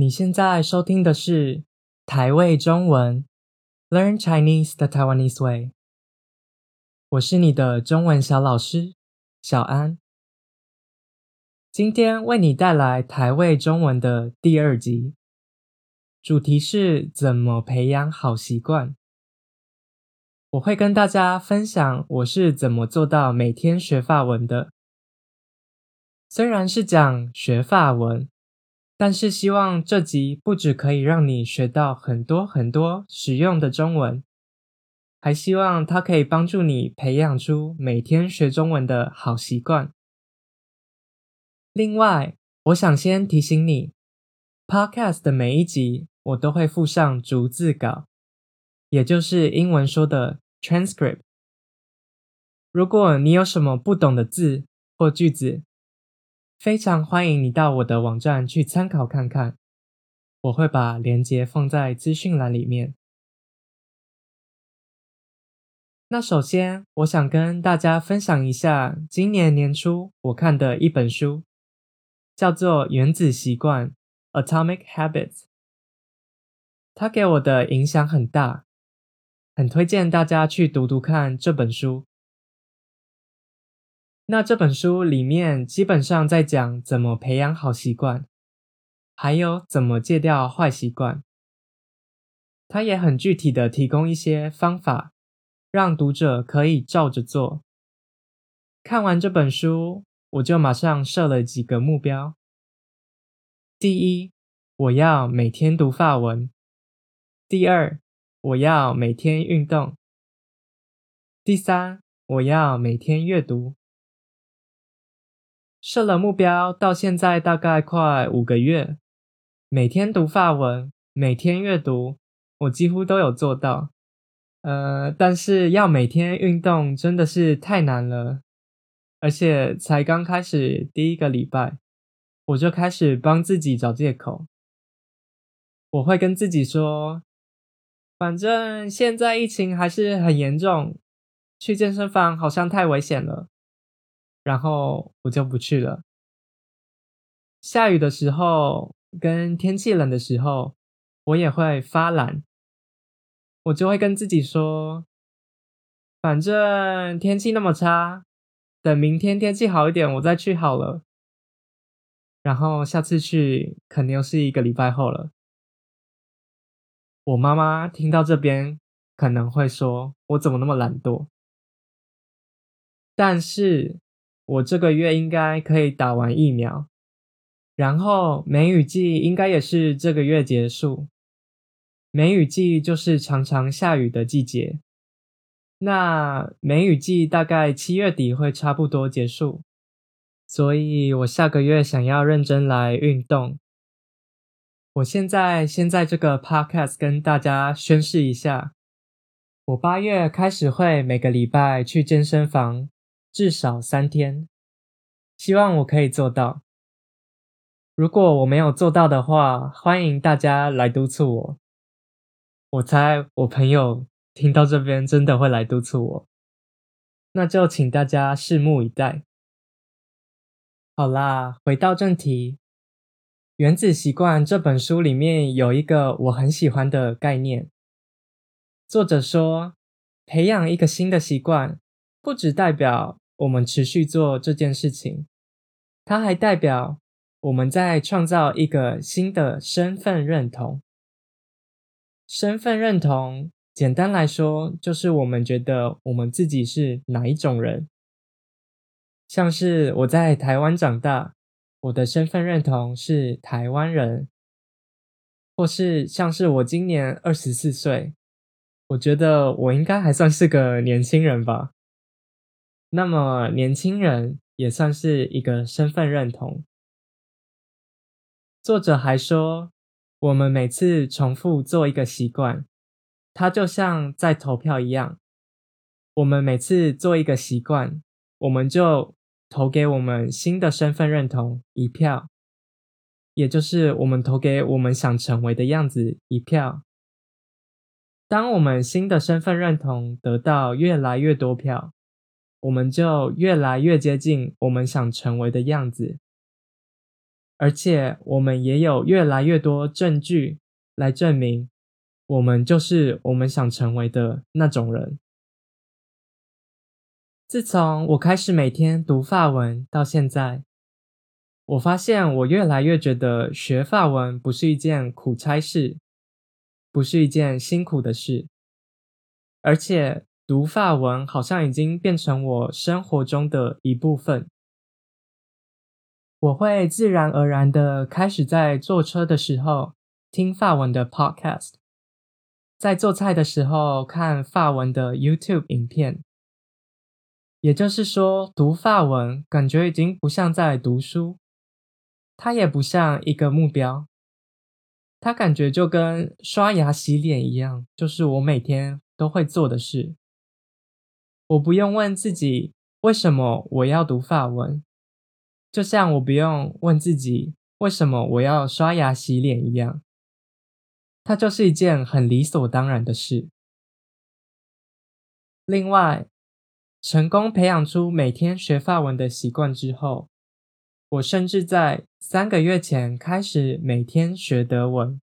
你现在收听的是台味中文，Learn Chinese the Taiwanese way。我是你的中文小老师小安，今天为你带来台味中文的第二集，主题是怎么培养好习惯。我会跟大家分享我是怎么做到每天学法文的。虽然是讲学法文。但是希望这集不只可以让你学到很多很多实用的中文，还希望它可以帮助你培养出每天学中文的好习惯。另外，我想先提醒你，Podcast 的每一集我都会附上逐字稿，也就是英文说的 transcript。如果你有什么不懂的字或句子，非常欢迎你到我的网站去参考看看，我会把链接放在资讯栏里面。那首先，我想跟大家分享一下今年年初我看的一本书，叫做《原子习惯》（Atomic Habits）。它给我的影响很大，很推荐大家去读读看这本书。那这本书里面基本上在讲怎么培养好习惯，还有怎么戒掉坏习惯。它也很具体的提供一些方法，让读者可以照着做。看完这本书，我就马上设了几个目标。第一，我要每天读法文；第二，我要每天运动；第三，我要每天阅读。设了目标，到现在大概快五个月，每天读法文，每天阅读，我几乎都有做到。呃，但是要每天运动真的是太难了，而且才刚开始第一个礼拜，我就开始帮自己找借口。我会跟自己说，反正现在疫情还是很严重，去健身房好像太危险了。然后我就不去了。下雨的时候跟天气冷的时候，我也会发懒。我就会跟自己说，反正天气那么差，等明天天气好一点，我再去好了。然后下次去肯定又是一个礼拜后了。我妈妈听到这边可能会说，我怎么那么懒惰？但是。我这个月应该可以打完疫苗，然后梅雨季应该也是这个月结束。梅雨季就是常常下雨的季节，那梅雨季大概七月底会差不多结束，所以我下个月想要认真来运动。我现在先在这个 podcast 跟大家宣示一下，我八月开始会每个礼拜去健身房。至少三天，希望我可以做到。如果我没有做到的话，欢迎大家来督促我。我猜我朋友听到这边真的会来督促我，那就请大家拭目以待。好啦，回到正题，《原子习惯》这本书里面有一个我很喜欢的概念。作者说，培养一个新的习惯，不只代表我们持续做这件事情，它还代表我们在创造一个新的身份认同。身份认同，简单来说，就是我们觉得我们自己是哪一种人。像是我在台湾长大，我的身份认同是台湾人；或是像是我今年二十四岁，我觉得我应该还算是个年轻人吧。那么，年轻人也算是一个身份认同。作者还说，我们每次重复做一个习惯，它就像在投票一样。我们每次做一个习惯，我们就投给我们新的身份认同一票，也就是我们投给我们想成为的样子一票。当我们新的身份认同得到越来越多票，我们就越来越接近我们想成为的样子。而且我们也有越来越多证据来证明，我们就是我们想成为的那种人。自从我开始每天读法文到现在，我发现我越来越觉得学法文不是一件苦差事，不是一件辛苦的事，而且读法文好像已经变成我生活中的一部分。我会自然而然的开始在坐车的时候听法文的 podcast，在做菜的时候看法文的 YouTube 影片。也就是说，读法文感觉已经不像在读书，它也不像一个目标，它感觉就跟刷牙洗脸一样，就是我每天都会做的事。我不用问自己为什么我要读法文，就像我不用问自己为什么我要刷牙洗脸一样，它就是一件很理所当然的事。另外，成功培养出每天学法文的习惯之后，我甚至在三个月前开始每天学德文，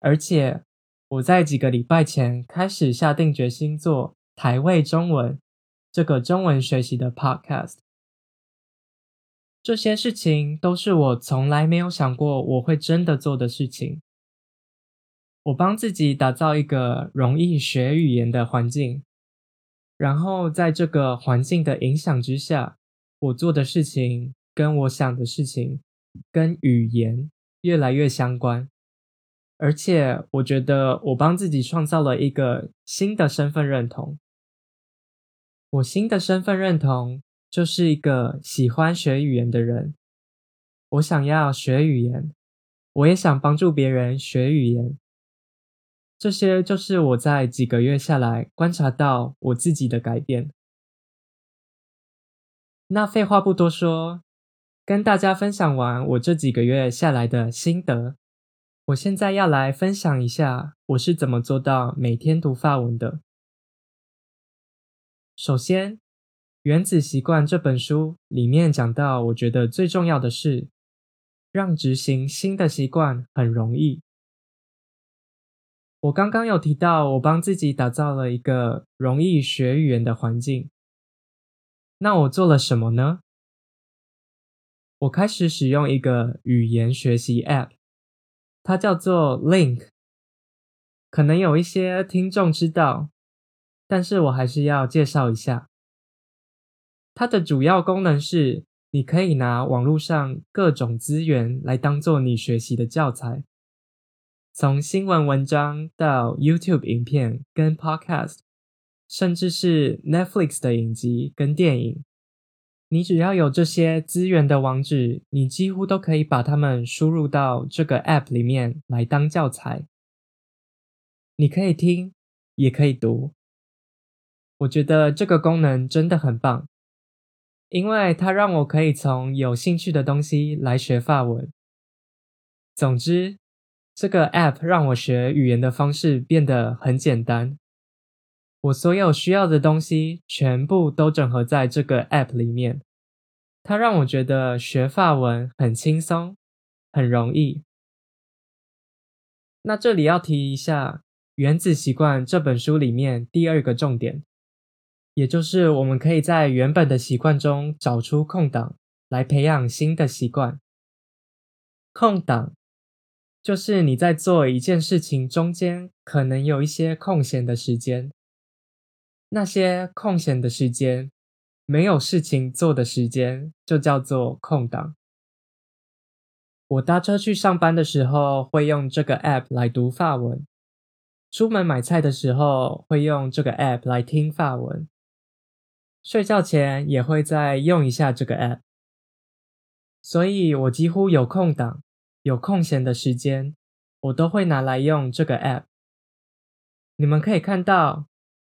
而且我在几个礼拜前开始下定决心做台味中文这个中文学习的 podcast。这些事情都是我从来没有想过我会真的做的事情。我帮自己打造一个容易学语言的环境。然后在这个环境的影响之下，我做的事情跟我想的事情跟语言越来越相关，而且我觉得我帮自己创造了一个新的身份认同。我新的身份认同就是一个喜欢学语言的人。我想要学语言，我也想帮助别人学语言。这些就是我在几个月下来观察到我自己的改变。那废话不多说，跟大家分享完我这几个月下来的心得，我现在要来分享一下我是怎么做到每天读法文的。首先，《原子习惯》这本书里面讲到，我觉得最重要的是，让执行新的习惯很容易。我刚刚有提到，我帮自己打造了一个容易学语言的环境。那我做了什么呢？我开始使用一个语言学习 App，它叫做 Link。可能有一些听众知道，但是我还是要介绍一下。它的主要功能是，你可以拿网络上各种资源来当做你学习的教材。从新闻文章到 YouTube 影片跟 Podcast，甚至是 Netflix 的影集跟电影，你只要有这些资源的网址，你几乎都可以把它们输入到这个 App 里面来当教材。你可以听，也可以读。我觉得这个功能真的很棒，因为它让我可以从有兴趣的东西来学法文。总之。这个 App 让我学语言的方式变得很简单，我所有需要的东西全部都整合在这个 App 里面。它让我觉得学法文很轻松，很容易。那这里要提一下《原子习惯》这本书里面第二个重点，也就是我们可以在原本的习惯中找出空档，来培养新的习惯。空档。就是你在做一件事情中间，可能有一些空闲的时间，那些空闲的时间，没有事情做的时间，就叫做空档。我搭车去上班的时候，会用这个 app 来读法文；出门买菜的时候，会用这个 app 来听法文；睡觉前也会再用一下这个 app。所以我几乎有空档。有空闲的时间，我都会拿来用这个 app。你们可以看到，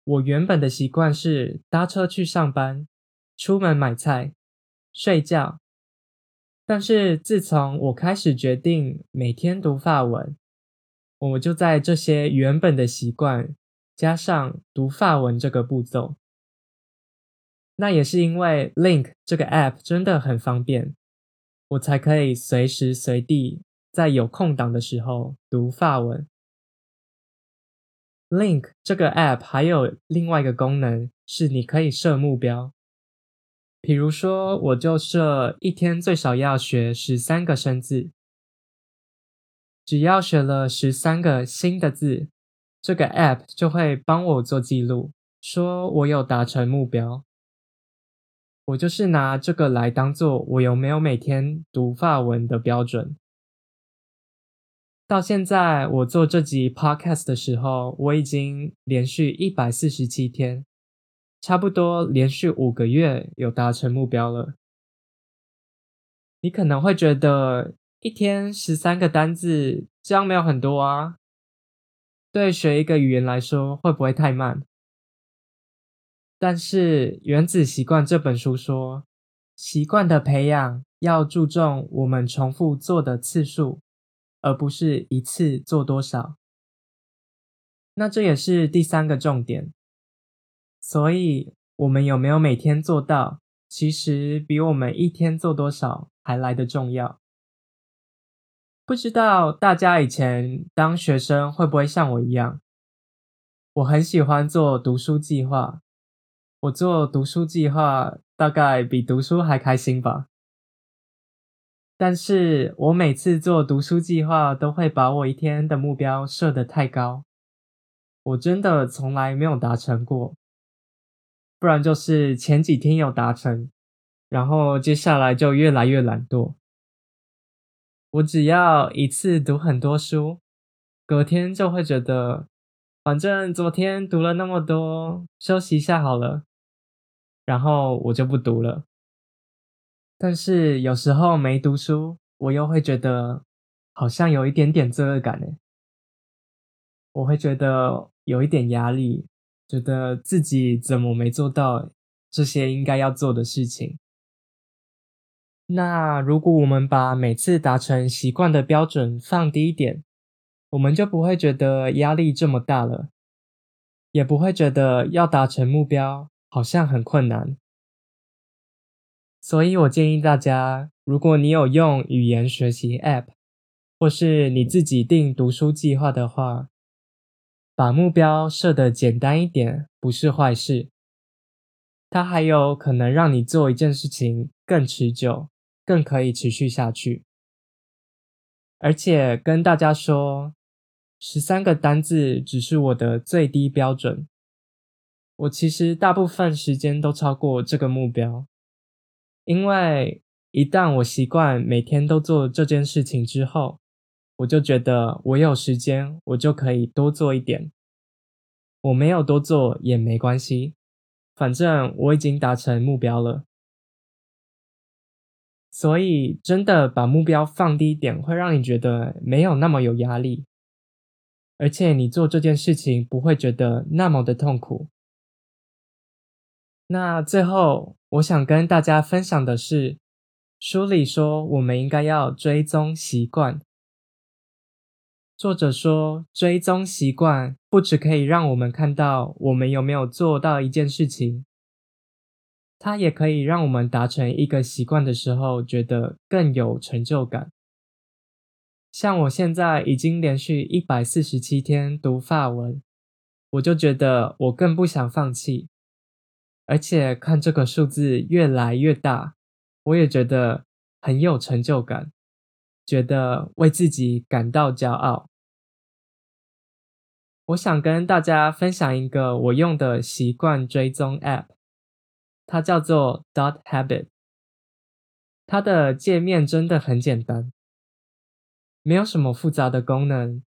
我原本的习惯是搭车去上班、出门买菜、睡觉。但是自从我开始决定每天读法文，我就在这些原本的习惯加上读法文这个步骤。那也是因为 Link 这个 app 真的很方便。我才可以随时随地在有空档的时候读法文。Link 这个 App 还有另外一个功能，是你可以设目标。比如说，我就设一天最少要学十三个生字，只要学了十三个新的字，这个 App 就会帮我做记录，说我有达成目标。我就是拿这个来当做我有没有每天读法文的标准。到现在我做这集 Podcast 的时候，我已经连续一百四十七天。差不多连续五个月有达成目标了。你可能会觉得一天十三个单字，这样没有很多啊？对学一个语言来说，会不会太慢？但是《原子习惯》这本书说，习惯的培养要注重我们重复做的次数，而不是一次做多少。那这也是第三个重点。所以，我们有没有每天做到，其实比我们一天做多少还来得重要。不知道大家以前当学生会不会像我一样？我很喜欢做读书计划，我做读书计划大概比读书还开心吧。但是我每次做读书计划，都会把我一天的目标设得太高，我真的从来没有达成过。不然就是前几天有达成，然后接下来就越来越懒惰。我只要一次读很多书，隔天就会觉得，反正昨天读了那么多，休息一下好了，然后我就不读了。但是有时候没读书，我又会觉得好像有一点点罪恶感呢。我会觉得有一点压力。觉得自己怎么没做到这些应该要做的事情？那如果我们把每次达成习惯的标准放低一点，我们就不会觉得压力这么大了，也不会觉得要达成目标好像很困难。所以我建议大家，如果你有用语言学习 App，或是你自己定读书计划的话，把目标设得简单一点不是坏事，它还有可能让你做一件事情更持久，更可以持续下去。而且跟大家说，十三个单字只是我的最低标准，我其实大部分时间都超过这个目标，因为一旦我习惯每天都做这件事情之后。我就觉得我有时间，我就可以多做一点。我没有多做也没关系，反正我已经达成目标了。所以，真的把目标放低一点，会让你觉得没有那么有压力，而且你做这件事情不会觉得那么的痛苦。那最后，我想跟大家分享的是，书里说我们应该要追踪习惯。作者说，追踪习惯不只可以让我们看到我们有没有做到一件事情，它也可以让我们达成一个习惯的时候觉得更有成就感。像我现在已经连续一百四十七天读法文，我就觉得我更不想放弃，而且看这个数字越来越大，我也觉得很有成就感。觉得为自己感到骄傲。我想跟大家分享一个我用的习惯追踪 App，它叫做 Dot Habit。它的界面真的很简单，没有什么复杂的功能，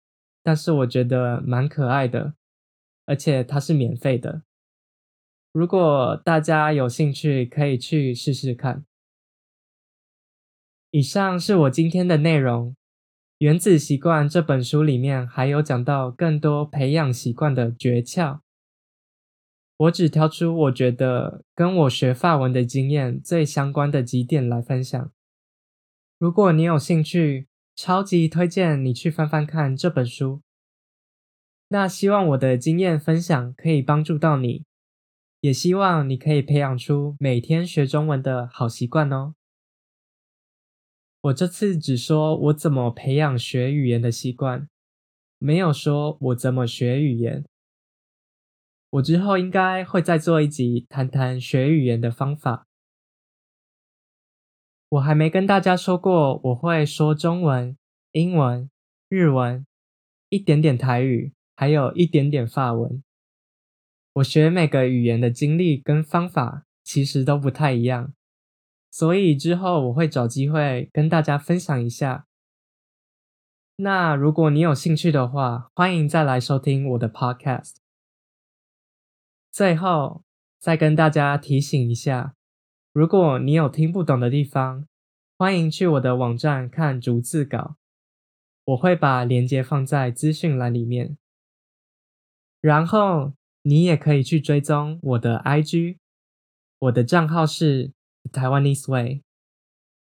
但是我觉得蛮可爱的，而且它是免费的。如果大家有兴趣，可以去试试看。以上是我今天的内容。《原子习惯》这本书里面还有讲到更多培养习惯的诀窍。我只挑出我觉得跟我学法文的经验最相关的几点来分享。如果你有兴趣，超级推荐你去翻翻看这本书。那希望我的经验分享可以帮助到你，也希望你可以培养出每天学中文的好习惯哦。我这次只说我怎么培养学语言的习惯，没有说我怎么学语言。我之后应该会再做一集谈谈学语言的方法。我还没跟大家说过，我会说中文、英文、日文，一点点台语，还有一点点法文。我学每个语言的经历跟方法其实都不太一样，所以之后我会找机会跟大家分享一下。那如果你有兴趣的话，欢迎再来收听我的 podcast。最后再跟大家提醒一下，如果你有听不懂的地方，欢迎去我的网站看逐字稿，我会把链接放在资讯栏里面。然后你也可以去追踪我的 IG，我的账号是 Taiwanese Way，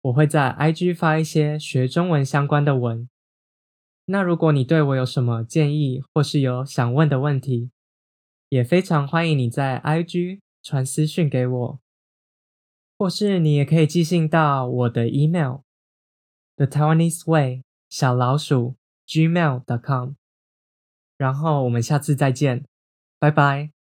我会在 IG 发一些学中文相关的文。那如果你对我有什么建议，或是有想问的问题，也非常欢迎你在 IG 传私讯给我，或是你也可以寄信到我的 email The Taiwanese Way 小老鼠 gmail.com。然后我们下次再见。拜拜。